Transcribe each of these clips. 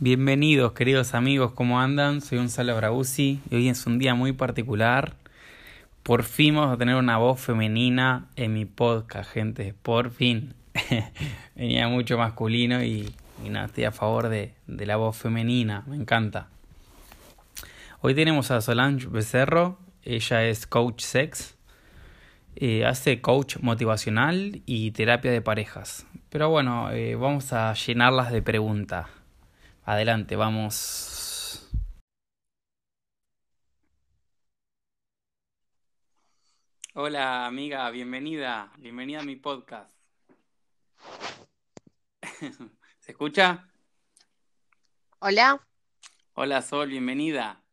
Bienvenidos queridos amigos, ¿cómo andan? Soy Gonzalo Brausi y hoy es un día muy particular. Por fin vamos a tener una voz femenina en mi podcast, gente. Por fin. Venía mucho masculino y, nada, estoy a favor de, la voz femenina, me encanta. Hoy tenemos a Solange Becerro, ella es coach sex, eh, hace coach motivacional y terapia de parejas. Pero bueno, eh, vamos a llenarlas de preguntas. Adelante, vamos. Hola amiga, bienvenida, bienvenida a mi podcast. ¿Se escucha? Hola. Hola Sol, bienvenida.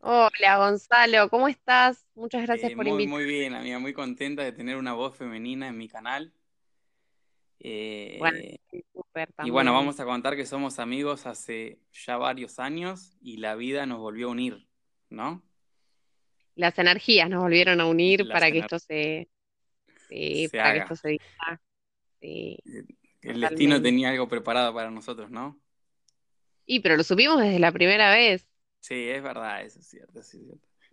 Hola Gonzalo, ¿cómo estás? Muchas gracias eh, por invitarme. invitarme. Muy bien, amiga, muy contenta de tener una voz femenina en mi canal. Eh, bueno, y bueno, vamos a contar que somos amigos hace ya varios años y la vida nos volvió a unir, ¿no? Las energías nos volvieron a unir para que esto se, para que esto se diga. El destino tenía algo preparado para nosotros, ¿no? Y pero lo subimos desde la primera vez. Sí, es verdad, eso es cierto,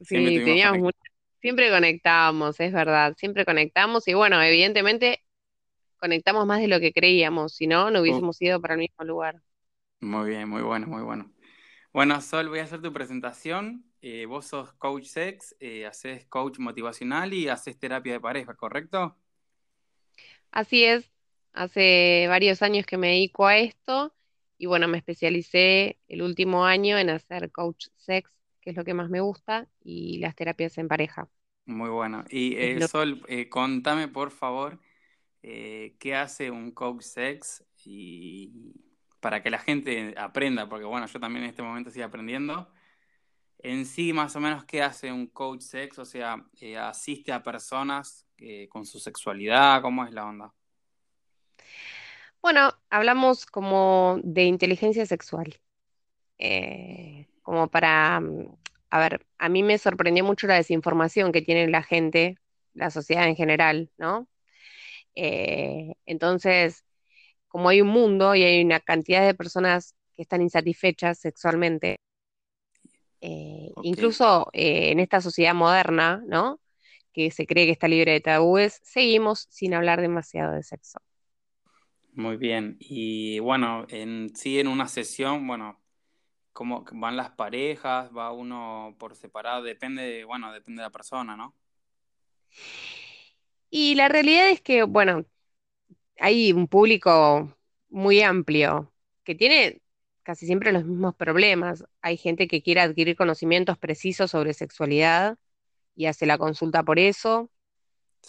Sí, teníamos siempre conectábamos, es verdad, siempre conectamos y bueno, evidentemente conectamos más de lo que creíamos, si no, no hubiésemos ido para el mismo lugar. Muy bien, muy bueno, muy bueno. Bueno, Sol, voy a hacer tu presentación. Eh, vos sos coach sex, eh, haces coach motivacional y haces terapia de pareja, ¿correcto? Así es, hace varios años que me dedico a esto y bueno, me especialicé el último año en hacer coach sex, que es lo que más me gusta, y las terapias en pareja. Muy bueno. Y eh, Sol, contame por favor, eh, qué hace un coach sex y para que la gente aprenda, porque bueno, yo también en este momento estoy aprendiendo. En sí, más o menos, ¿qué hace un coach sex? O sea, eh, asiste a personas eh, con su sexualidad, ¿cómo es la onda? Bueno, hablamos como de inteligencia sexual. como para, mm, a ver, a mí me sorprendió mucho la desinformación que tiene la gente, la sociedad en general, ¿no? Eh, entonces, como hay un mundo y hay una cantidad de personas que están insatisfechas sexualmente, eh, incluso eh, en esta sociedad moderna, ¿no? Que se cree que está libre de tabúes, seguimos sin hablar demasiado de sexo. Muy bien. Y bueno, en sí en una sesión, bueno, ¿cómo van las parejas? ¿Va uno por separado? Depende, bueno, depende de la persona, ¿no? Y la realidad es que, bueno, hay un público muy amplio que tiene casi siempre los mismos problemas. Hay gente que quiere adquirir conocimientos precisos sobre sexualidad y hace la consulta por eso.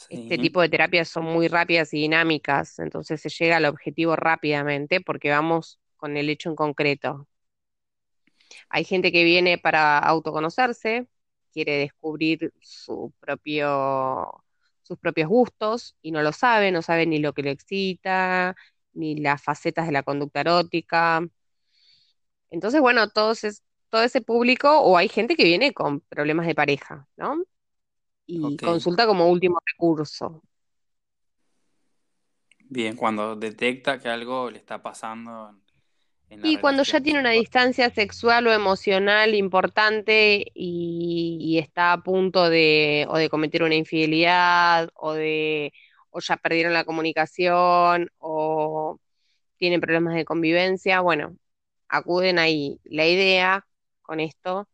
Este tipo de terapias son muy rápidas y dinámicas, entonces se llega al objetivo rápidamente porque vamos con el hecho en concreto. Hay gente que viene para autoconocerse, quiere descubrir su propio sus propios gustos y no lo sabe, no sabe ni lo que le excita, ni las facetas de la conducta erótica. Entonces, bueno, todo, todo ese público, o hay gente que viene con problemas de pareja, ¿no? Y consulta como último recurso. Bien, cuando detecta que algo le está pasando y cuando ya tiene una distancia sexual o emocional importante y, está a punto de, o de cometer una infidelidad, o de, o ya perdieron la comunicación, o tienen problemas de convivencia, bueno, acuden ahí. La idea con esto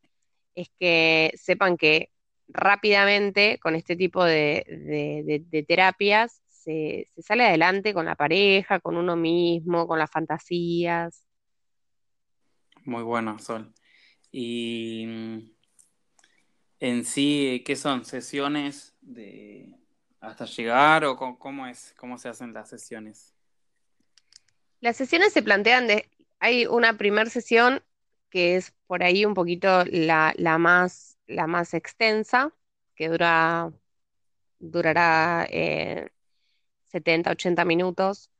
es que sepan que rápidamente con este tipo de, terapias se, se, sale adelante con la pareja, con uno mismo, con las fantasías. Muy bueno, Sol. Y mm, en sí, ¿qué son? ¿Sesiones de hasta llegar o cómo, es, cómo se hacen las sesiones? Las sesiones se plantean de, hay una primera sesión que es por ahí un poquito la, más, la más extensa, que dura, durará 70, eh, 80 minutos,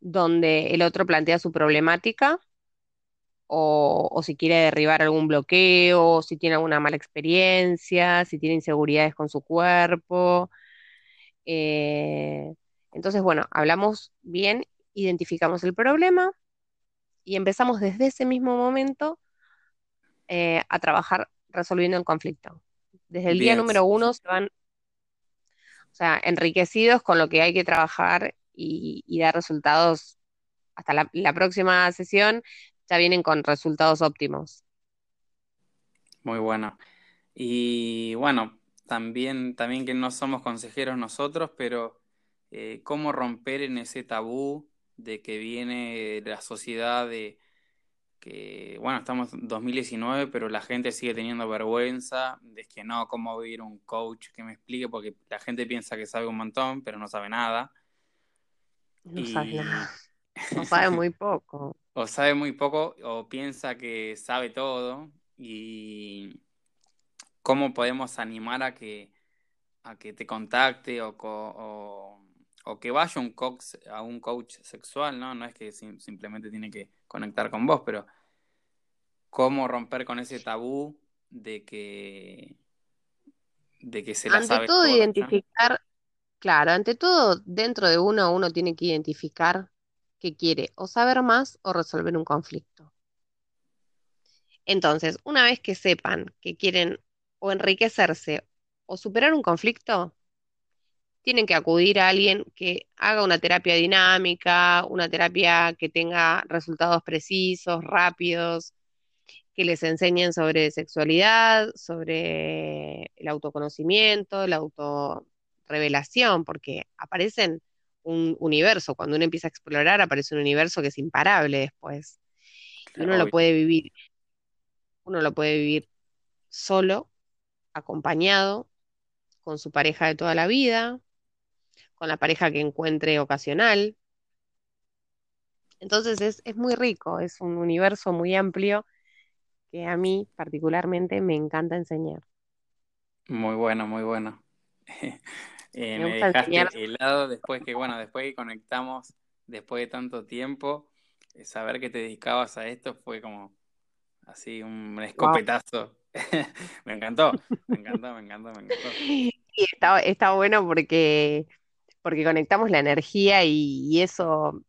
donde el otro plantea su problemática o, si quiere derribar algún bloqueo, si tiene alguna mala experiencia, si tiene inseguridades con su cuerpo. Eh, entonces, bueno, hablamos bien, identificamos el problema y empezamos desde ese mismo momento eh, a trabajar resolviendo el conflicto. Desde el día número uno se van, o sea, enriquecidos con lo que hay que trabajar y, dar resultados. Hasta la próxima sesión ya vienen con resultados óptimos. Muy bueno. Y bueno, también, también que no somos consejeros nosotros, pero eh, cómo romper en ese tabú de que viene la sociedad de que, bueno, estamos en 2019, pero la gente sigue teniendo vergüenza de que no, cómo vivir un coach que me explique, porque la gente piensa que sabe un montón, pero no sabe nada. No sabe nada. No sabe muy poco. o sabe muy poco o piensa que sabe todo y cómo podemos animar a que, a que te contacte o, o, que vaya un coach, a un coach sexual, ¿no? No es que simplemente tiene que conectar con vos, pero cómo romper con ese tabú de que de que se la ante todo identificar claro ante todo dentro de uno uno tiene que identificar que quiere o saber más o resolver un conflicto. Entonces, una vez que sepan que quieren o enriquecerse o superar un conflicto, tienen que acudir a alguien que haga una terapia dinámica, una terapia que tenga resultados precisos, rápidos, que les enseñen sobre sexualidad, sobre el autoconocimiento, la autorrevelación, porque aparecen un universo. Cuando uno empieza a explorar, aparece un universo que es imparable después. y uno lo puede vivir, uno lo puede vivir solo, acompañado, con su pareja de toda la vida, con la pareja que encuentre ocasional. Entonces es, es muy rico, es un universo muy amplio que a mí particularmente me encanta enseñar. Muy bueno, muy bueno. Eh, me, dejaste helado después que, bueno, después que conectamos, después de tanto tiempo, eh, saber que te dedicabas a esto fue como así un escopetazo. me encantó, me encantó, me encantó, me encantó. Y está, está bueno porque, porque conectamos la energía y, eso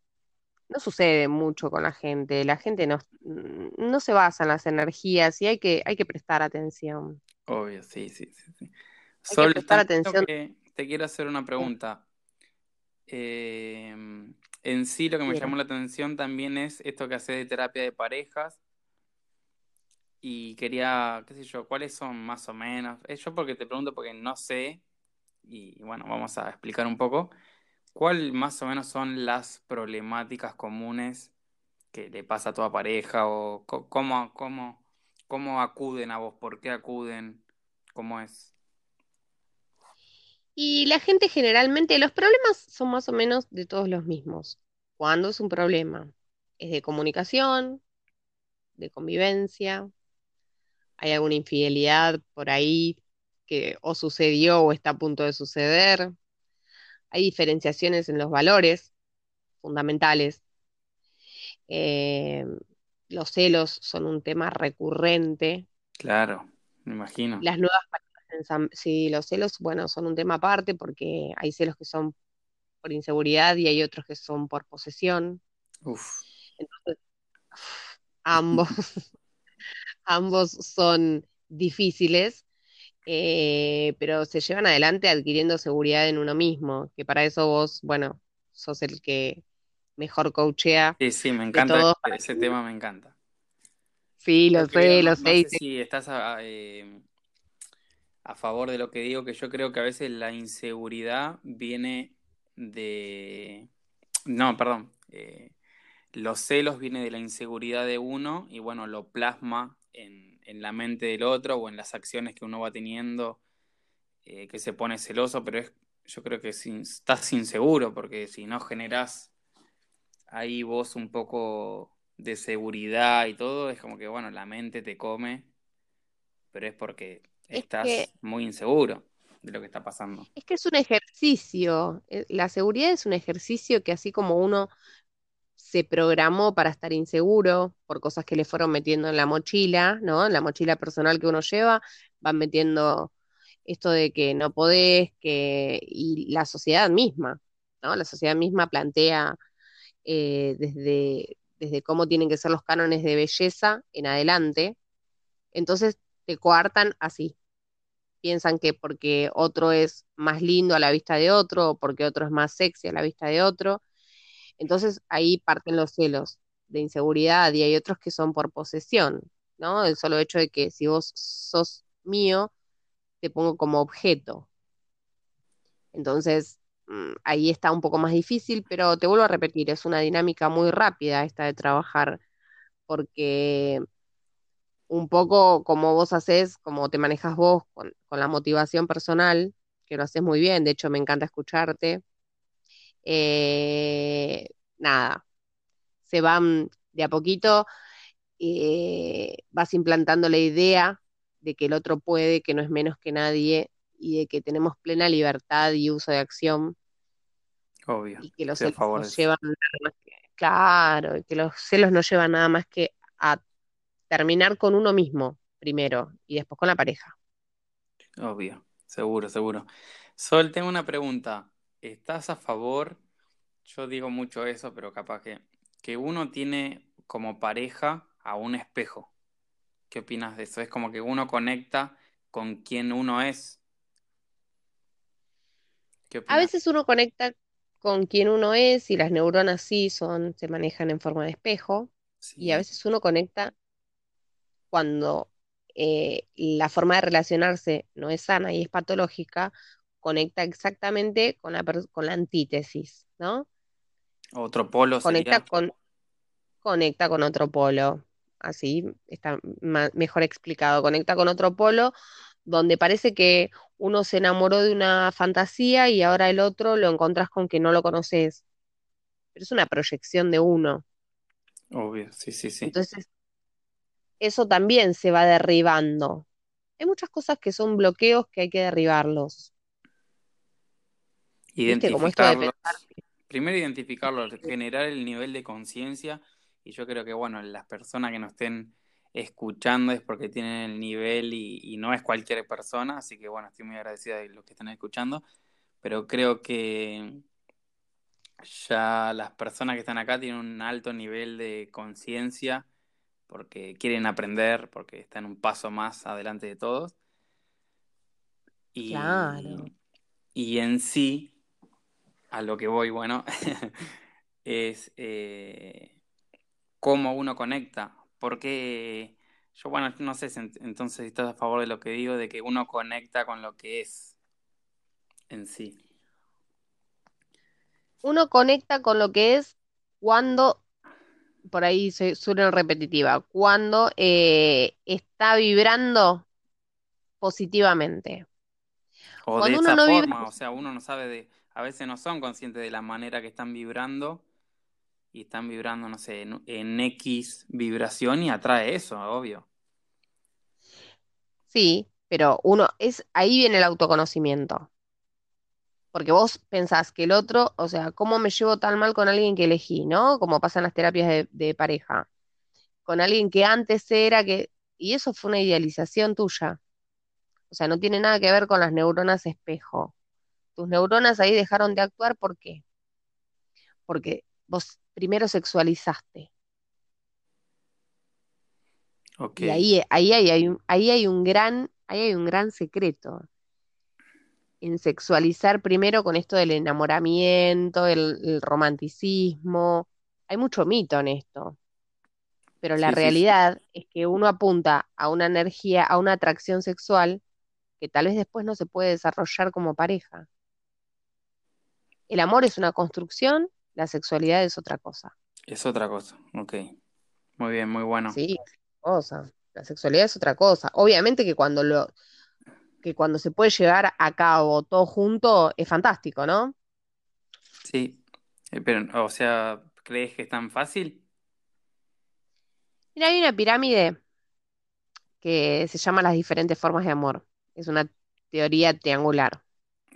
no sucede mucho con la gente. La gente no, no se basa en las energías y hay que, hay que prestar atención. Obvio, sí, sí, sí. Hay que prestar atención te quiero hacer una pregunta. Eh, en sí lo que me llamó la atención también es esto que hace de terapia de parejas. Y quería, qué sé yo, cuáles son más o menos. Eh, yo porque te pregunto porque no sé. Y bueno, vamos a explicar un poco. ¿Cuál más o menos son las problemáticas comunes que le pasa a toda pareja? ¿O cómo, cómo, cómo acuden a vos? ¿Por qué acuden? ¿Cómo es? Y la gente generalmente, los problemas son más o menos de todos los mismos. ¿Cuándo es un problema? Es de comunicación, de convivencia, hay alguna infidelidad por ahí que o sucedió o está a punto de suceder. Hay diferenciaciones en los valores fundamentales. Eh, los celos son un tema recurrente. Claro, me imagino. Las nuevas Sí, los celos, bueno, son un tema aparte porque hay celos que son por inseguridad y hay otros que son por posesión. Entonces, ambos, ambos son difíciles, eh, pero se llevan adelante adquiriendo seguridad en uno mismo, que para eso vos, bueno, sos el que mejor coachea. Sí, sí, me encanta, ese, tema me encanta. Sí, lo sé, lo sé. sí, estás eh, a favor de lo que digo, que yo creo que a veces la inseguridad viene de... No, perdón. Eh, los celos vienen de la inseguridad de uno y bueno, lo plasma en, en, la mente del otro o en las acciones que uno va teniendo, eh, que se pone celoso, pero es, yo creo que estás inseguro porque si no generás ahí vos un poco de seguridad y todo, es como que bueno, la mente te come, pero es porque estás muy inseguro de lo que está pasando. Es que es un ejercicio, eh, la seguridad es un ejercicio que así como uno se programó para estar inseguro por cosas que le fueron metiendo en la mochila, ¿no? En la mochila personal que uno lleva, van metiendo esto de que no podés, que, y la sociedad misma, ¿no? La sociedad misma plantea eh, desde, desde cómo tienen que ser los cánones de belleza en adelante, entonces te coartan así. Piensan que porque otro es más lindo a la vista de otro, o porque otro es más sexy a la vista de otro, entonces ahí parten los celos de inseguridad y hay otros que son por posesión, ¿no? El solo hecho de que si vos sos mío, te pongo como objeto. Entonces, mm, ahí está un poco más difícil, pero te vuelvo a repetir, es una dinámica muy rápida esta de trabajar, porque un poco como vos haces, como te manejas vos con, la motivación personal, que lo haces muy bien, de hecho me encanta escucharte, eh, nada, se van de a poquito, eh, vas implantando la idea de que el otro puede, que no es menos que nadie y de que tenemos plena libertad y uso de acción. Obvio. Y que los celos llevan nada más que, claro, que los celos no llevan nada más que a terminar con uno mismo primero y después con la pareja. Obvio, seguro, seguro. Sol, tengo una pregunta. ¿Estás a favor? Yo digo mucho eso, pero capaz que, que uno tiene como pareja a un espejo. ¿Qué opinas de eso? Es como que uno conecta con quien uno es. a veces uno conecta con quien uno es y las neuronas sí son, se manejan en forma de espejo. Y a veces uno conecta cuando eh, la forma de relacionarse no es sana y es patológica, conecta exactamente con la, con la antítesis, ¿no? Otro polo conecta con conecta con otro polo así está mejor explicado, conecta con otro polo donde parece que uno se enamoró de una fantasía y ahora el otro lo encontrás con que no lo conoces. Pero es una proyección de uno. Obvio, sí, sí, sí. Entonces, eso también se va derribando. Hay muchas cosas que son bloqueos que hay que derribarlos. Identificarlos. Primero identificarlos, generar el nivel de conciencia y yo creo que, bueno, las personas que nos estén escuchando es porque tienen el nivel y, no es cualquier persona, así que, bueno, estoy muy agradecida de los que están escuchando, pero creo que ya las personas que están acá tienen un alto nivel de conciencia porque quieren aprender, porque están un paso más adelante de todos. Y, claro. y en sí, a lo que voy, bueno, es eh, cómo uno conecta. Porque yo, bueno, no sé entonces si estás a favor de lo que digo, de que uno conecta con lo que es en sí. Uno conecta con lo que es cuando, por ahí suena repetitiva, cuando eh, está vibrando positivamente. O de esa forma, o sea, uno no sabe de, a veces no son conscientes de la manera que están vibrando y están vibrando, no sé, en, X vibración y atrae eso, obvio. Sí, pero uno es ahí viene el autoconocimiento. Porque vos pensás que el otro, o sea, ¿cómo me llevo tan mal con alguien que elegí, ¿no? Como pasan las terapias de, de pareja. Con alguien que antes era que. Y eso fue una idealización tuya. O sea, no tiene nada que ver con las neuronas espejo. Tus neuronas ahí dejaron de actuar, ¿por qué? Porque vos primero sexualizaste. Y ahí, ahí, hay, un, ahí, hay un gran, ahí hay un gran secreto. En sexualizar primero con esto del enamoramiento, el, romanticismo. Hay mucho mito en esto. Pero la realidad es que uno apunta a una energía, a una atracción sexual que tal vez después no se puede desarrollar como pareja. El amor es una construcción la sexualidad es otra cosa. Es otra cosa, ok. Muy bien, muy bueno. Sí, cosa. La sexualidad es otra cosa. Obviamente que cuando lo que cuando se puede llevar a cabo todo junto es fantástico, ¿no? Sí. Eh, pero, o sea, ¿crees que es tan fácil? Mira, hay una pirámide que se llama las diferentes formas de amor. Es una teoría triangular.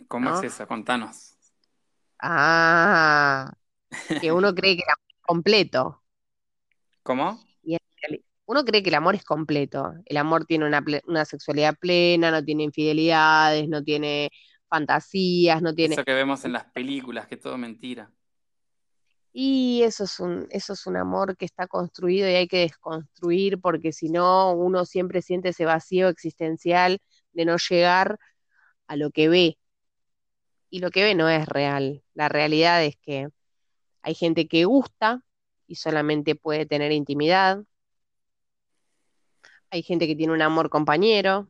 ¿Cómo es esa? Contanos. Ah, que uno cree que la completo. ¿Cómo? Y en reali- uno cree que el amor es completo. El amor tiene una, una sexualidad plena, no tiene infidelidades, no tiene fantasías, no tiene... Eso que vemos en las películas, que todo mentira. Y eso es un, eso es un amor que está construido y hay que desconstruir porque si no, uno siempre siente ese vacío existencial de no llegar a lo que ve. Y lo que ve no es real. La realidad es que hay gente que gusta y solamente puede tener intimidad. Hay gente que tiene un amor compañero,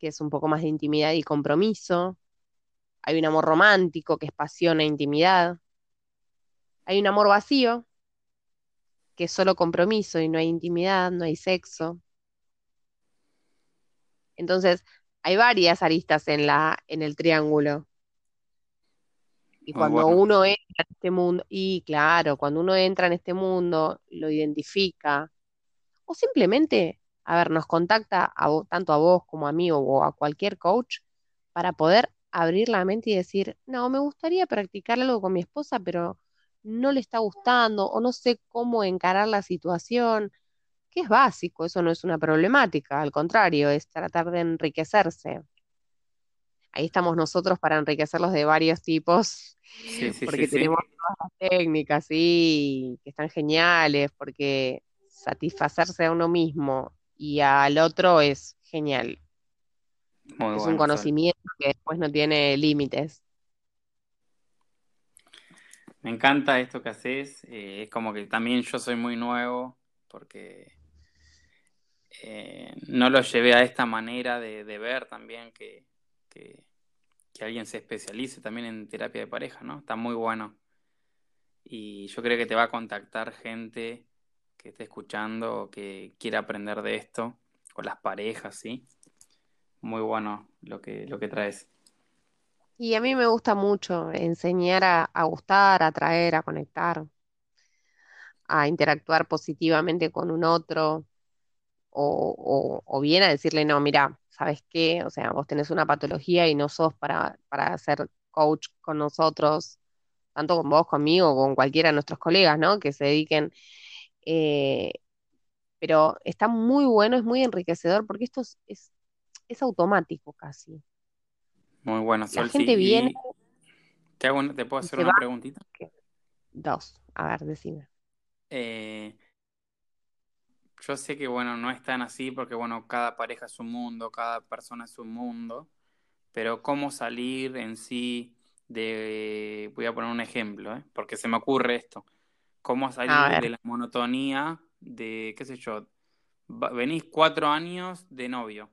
que es un poco más de intimidad y compromiso. Hay un amor romántico, que es pasión e intimidad. Hay un amor vacío, que es solo compromiso y no hay intimidad, no hay sexo. Entonces, hay varias aristas en la, en el triángulo. Y Muy cuando bueno. uno entra en este mundo, y claro, cuando uno entra en este mundo, lo identifica, o simplemente, a ver, nos contacta a vo- tanto a vos como a mí o, o a cualquier coach para poder abrir la mente y decir, no, me gustaría practicar algo con mi esposa, pero no le está gustando o no sé cómo encarar la situación, que es básico, eso no es una problemática, al contrario, es tratar de enriquecerse. Ahí estamos nosotros para enriquecerlos de varios tipos, Sí, sí, sí, porque sí. tenemos técnicas, sí, que están geniales, porque satisfacerse a uno mismo y al otro es genial. Muy Es un Sol. conocimiento que después no tiene límites. Me encanta esto que haces. eh, es como que también yo soy muy nuevo porque eh, no lo llevé a esta manera de, de ver también que, que, alguien se especialice también en terapia de pareja, ¿no? Está muy bueno. Y yo creo que te va a contactar gente que esté escuchando o que quiera aprender de esto, con las parejas, ¿sí? Muy bueno lo que, lo que traes. Y a mí me gusta mucho enseñar a, gustar, a atraer, a conectar, a interactuar positivamente con un otro, o, o- o bien a decirle, no, mira, ¿sabes qué? O sea, vos tenés una patología y no sos para, para ser coach con nosotros, tanto con vos, conmigo, con cualquiera de nuestros colegas, ¿no? Que se dediquen. eh, pero está muy bueno, es muy enriquecedor porque esto es, es, es automático casi. Muy bueno, La Sol, gente sí. viene te hago ¿te puedo hacer una va. preguntita? Dos, a ver, decime. Eh, yo sé que, bueno, no es tan así porque, bueno, cada pareja es un mundo, cada persona es un mundo, pero cómo salir en sí de, voy a poner un ejemplo, ¿eh? Porque se me ocurre esto, cómo salir de la monotonía de, qué sé yo, venís cuatro años de novio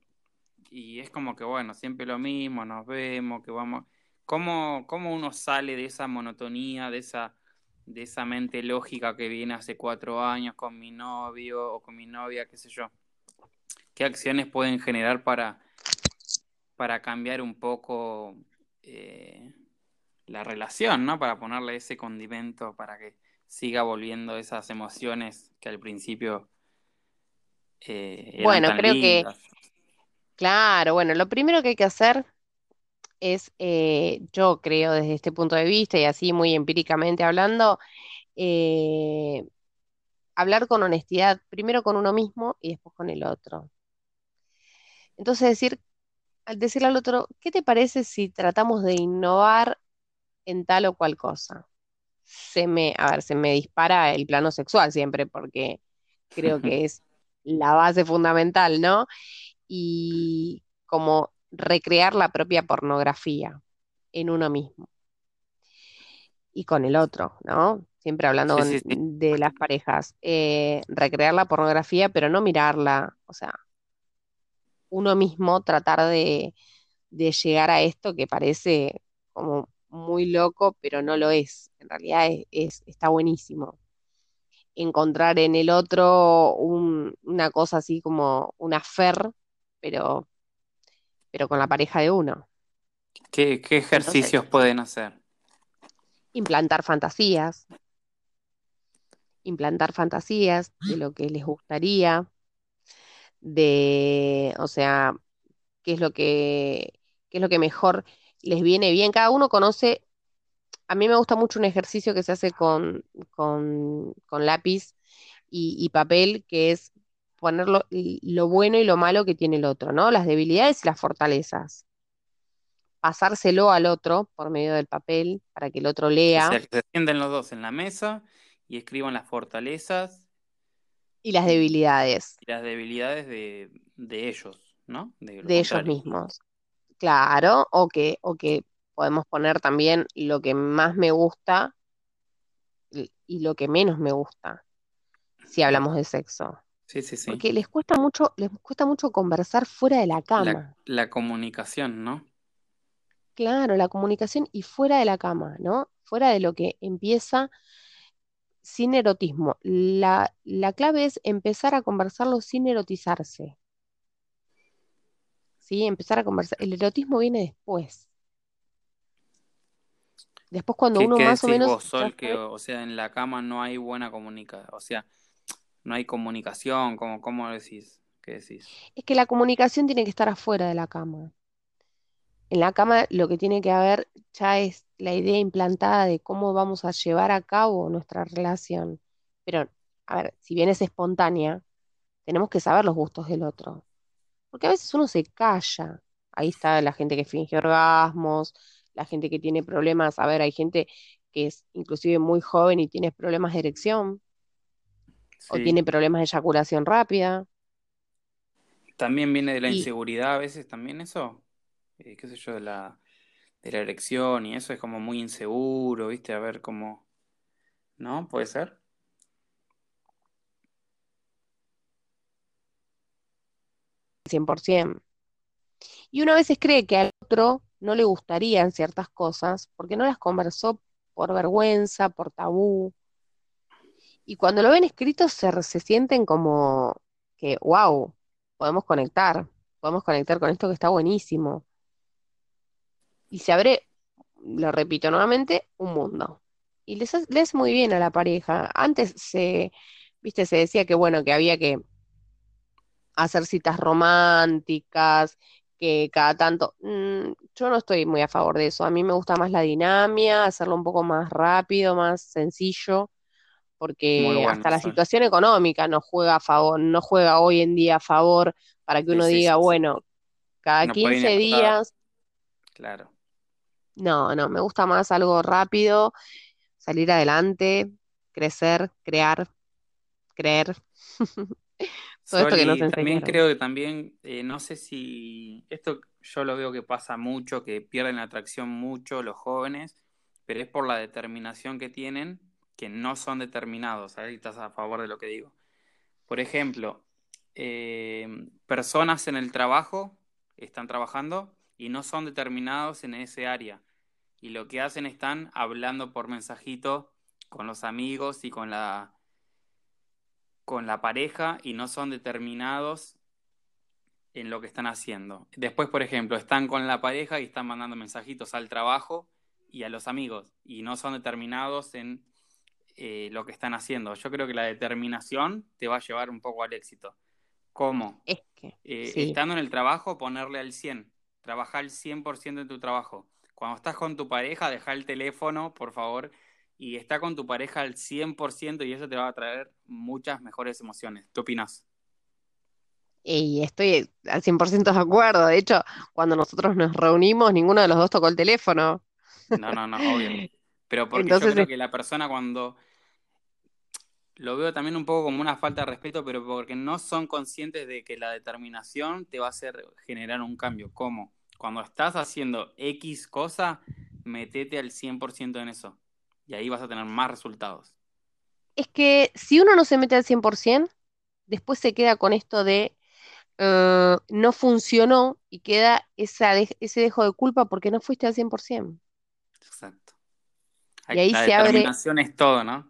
y es como que, bueno, siempre lo mismo, nos vemos, que vamos, ¿cómo, cómo uno sale de esa monotonía, de esa, de esa mente lógica que viene hace cuatro años con mi novio o con mi novia, qué sé yo? ¿Qué acciones pueden generar para, para cambiar un poco eh, la relación, ¿no? Para ponerle ese condimento para que siga volviendo esas emociones que al principio eh, eran bueno, tan creo que, claro, bueno, lo primero que hay que hacer es, eh, yo creo desde este punto de vista y así muy empíricamente hablando, eh, hablar con honestidad, primero con uno mismo y después con el otro. Entonces decir, al decirle al otro, ¿qué te parece si tratamos de innovar en tal o cual cosa? Se me, a ver, se me dispara el plano sexual siempre porque creo que es la base fundamental, ¿no? Y como recrear la propia pornografía en uno mismo y con el otro, ¿no? Siempre hablando Sí, con- sí, sí. de las parejas. Eh, recrear la pornografía, pero no mirarla, o sea, uno mismo tratar de, de llegar a esto que parece como muy loco, pero no lo es. En realidad es, es- está buenísimo. Encontrar en el otro un- una cosa así como una afer, pero, pero con la pareja de uno. ¿Qué, qué Entonces, ejercicios pueden hacer? implantar fantasías, implantar fantasías de lo que les gustaría, de, o sea, qué es lo que, qué es lo que mejor les viene bien. Cada uno conoce a mí me gusta mucho un ejercicio que se hace con, con, con lápiz y, y papel, que es poner lo, lo bueno y lo malo que tiene el otro, ¿no? Las debilidades y las fortalezas. Pasárselo al otro por medio del papel para que el otro O lea sea, que se sienten los dos en la mesa y escriban las fortalezas y las debilidades y las debilidades de, de ellos, ¿no? De de ellos mismos. Claro, o que, o que podemos poner también lo que más me gusta y lo que menos me gusta, si hablamos de sexo. Sí, sí, sí. Porque les cuesta mucho, les cuesta mucho conversar fuera de la cama. la comunicación, ¿no? Claro, la comunicación y fuera de la cama, ¿no? Fuera de lo que empieza sin erotismo. La, la clave es empezar a conversarlo sin erotizarse, ¿sí? Empezar a conversar. El erotismo viene después. Después cuando ¿Qué, uno qué más o menos vos, ya Sol? Que, o sea, en la cama no hay buena comunicación, o sea, no hay comunicación, ¿cómo, cómo decís? ¿Qué decís? es que la comunicación tiene que estar afuera de la cama. En la cama lo que tiene que haber ya es la idea implantada de cómo vamos a llevar a cabo nuestra relación. Pero, a ver, si bien es espontánea, tenemos que saber los gustos del otro. Porque a veces uno se calla. Ahí está la gente que finge orgasmos, la gente que tiene problemas. A ver, hay gente que es inclusive muy joven y tiene problemas de erección o tiene problemas de eyaculación rápida. También viene de la Y inseguridad a veces, también eso, eh, qué sé yo, de la, de la erección y eso es como muy inseguro, ¿viste? A ver cómo, ¿no? ¿Puede ser? 100%. Y uno a veces cree que al otro no le gustarían ciertas cosas porque no las conversó por vergüenza, por tabú. Y cuando lo ven escrito se, se sienten como que, wow, podemos conectar, podemos conectar con esto que está buenísimo. Y se abre, lo repito nuevamente, un mundo. Y les, les muy bien a la pareja. Antes se, viste, se decía que bueno, que había que hacer citas románticas, que cada tanto, mm, yo no estoy muy a favor de eso. A mí me gusta más la dinámica, hacerlo un poco más rápido, más sencillo, porque bueno, hasta la situación económica no juega a favor, no juega hoy en día a favor para que uno sí, diga, sí, sí. bueno, cada No puede 15 agotar, días, claro. no, no, me gusta más algo rápido, salir adelante, crecer, crear, creer, todo esto que nos también creo que también, eh, no sé si, esto yo lo veo que pasa mucho, que pierden la atracción mucho los jóvenes, pero es por la determinación que tienen, que no son determinados. Y estás a favor de lo que digo. Por ejemplo, eh, personas en el trabajo están trabajando y no son determinados en ese área. Y lo que hacen están hablando por mensajito con los amigos y con la, con la pareja y no son determinados en lo que están haciendo. Después, por ejemplo, están con la pareja y están mandando mensajitos al trabajo y a los amigos y no son determinados en eh, lo que están haciendo. Yo creo que la determinación te va a llevar un poco al éxito. ¿Cómo? Es que, Eh, sí. estando en el trabajo, ponerle al 100. Trabajar el 100% en tu trabajo. Cuando estás con tu pareja, deja el teléfono, por favor, y está con tu pareja al 100% y eso te va a traer muchas mejores emociones. ¿Qué opinas? Y estoy al 100% de acuerdo. De hecho, cuando nosotros nos reunimos, ninguno de los dos tocó el teléfono. No, no, no, obvio. Pero porque yo Entonces, creo es- que la persona cuando lo veo también un poco como una falta de respeto, pero porque no son conscientes de que la determinación te va a hacer generar un cambio. ¿Cómo? Cuando estás haciendo X cosa, metete al 100% en eso. Y ahí vas a tener más resultados. es que si uno no se mete al 100%, después se queda con esto de eh, no funcionó y queda esa de- ese dejo de culpa porque no fuiste al 100%. Exacto. Y ahí La se abre determinación es todo, ¿no?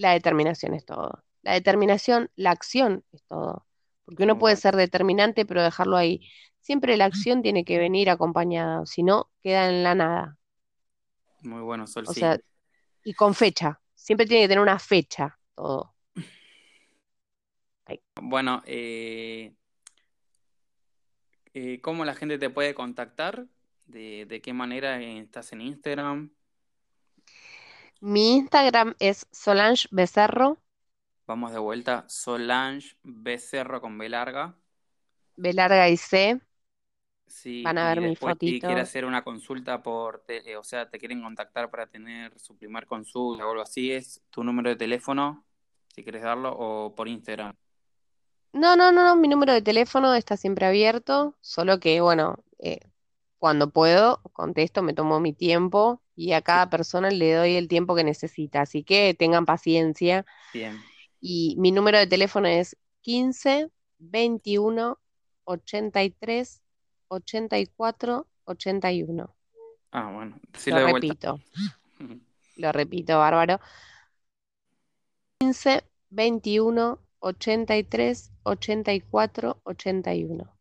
La determinación, es todo. La determinación, la acción es todo. Porque uno puede ser determinante, pero dejarlo ahí. Siempre la acción tiene que venir acompañada, si no, queda en la nada. Muy bueno, Sol, O sí. sea, y con fecha. Siempre tiene que tener una fecha todo. Bueno, eh, eh, ¿cómo la gente te puede contactar? ¿De, de qué manera estás en Instagram? Mi Instagram es Solange Becerro, Vamos de vuelta. Solange Becerro con B larga. B larga y C. Sí, Van a ver mi después si quiere fotito. hacer una consulta por, te- eh, o sea, te quieren contactar para tener su primer consulta o algo así, es tu número de teléfono, si quieres darlo, o por Instagram. No, no, no, no, mi número de teléfono está siempre abierto, solo que, bueno, eh, cuando puedo, contesto, me tomo mi tiempo y a Sí, cada persona le doy el tiempo que necesita, así que tengan paciencia. bien. Y mi número de teléfono es 15 21 83 84 81. Ah, bueno, Lo de vuelta. repito, lo repito, bárbaro. 15 21 83 84 81.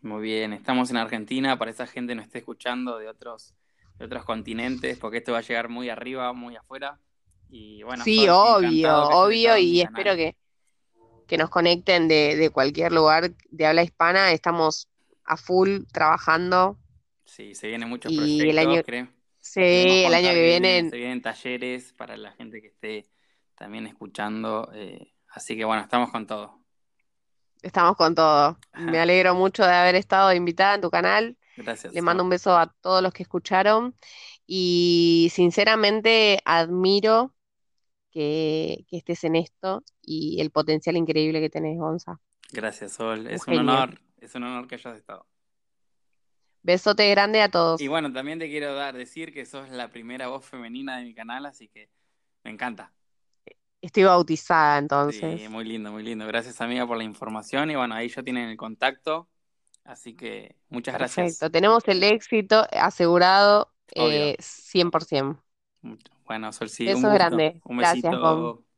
Muy bien, estamos en Argentina, para esa gente no esté escuchando de otros, de otros continentes, porque esto va a llegar muy arriba, muy afuera. Y bueno, Sí, obvio, obvio, y espero que, que nos conecten de, de cualquier lugar de habla hispana. Estamos a full trabajando Sí, se vienen muchos y el año, proyectos, cre- sí, el año que que viene, viene se vienen talleres para la gente que esté también escuchando. eh, así que bueno, estamos con todo. estamos con todo. Me alegro mucho de haber estado invitada en tu canal. Gracias, Le mando un beso a todos los que escucharon y sinceramente admiro que, que estés en esto y el potencial increíble que tenés, Gonza. Gracias, Sol. Es un honor, es un honor que hayas estado. Besote grande a todos. Y bueno, también te quiero dar, decir que sos la primera voz femenina de mi canal, así que me encanta. Estoy bautizada Sí, entonces. muy lindo, muy lindo. Gracias, amiga, por la información. Y bueno, ahí ya tienen el contacto. Así que muchas gracias. Perfecto. Tenemos el éxito asegurado eh, 100%. Bueno, Sol, sí, un grandes. Un Gracias, Gon. besito.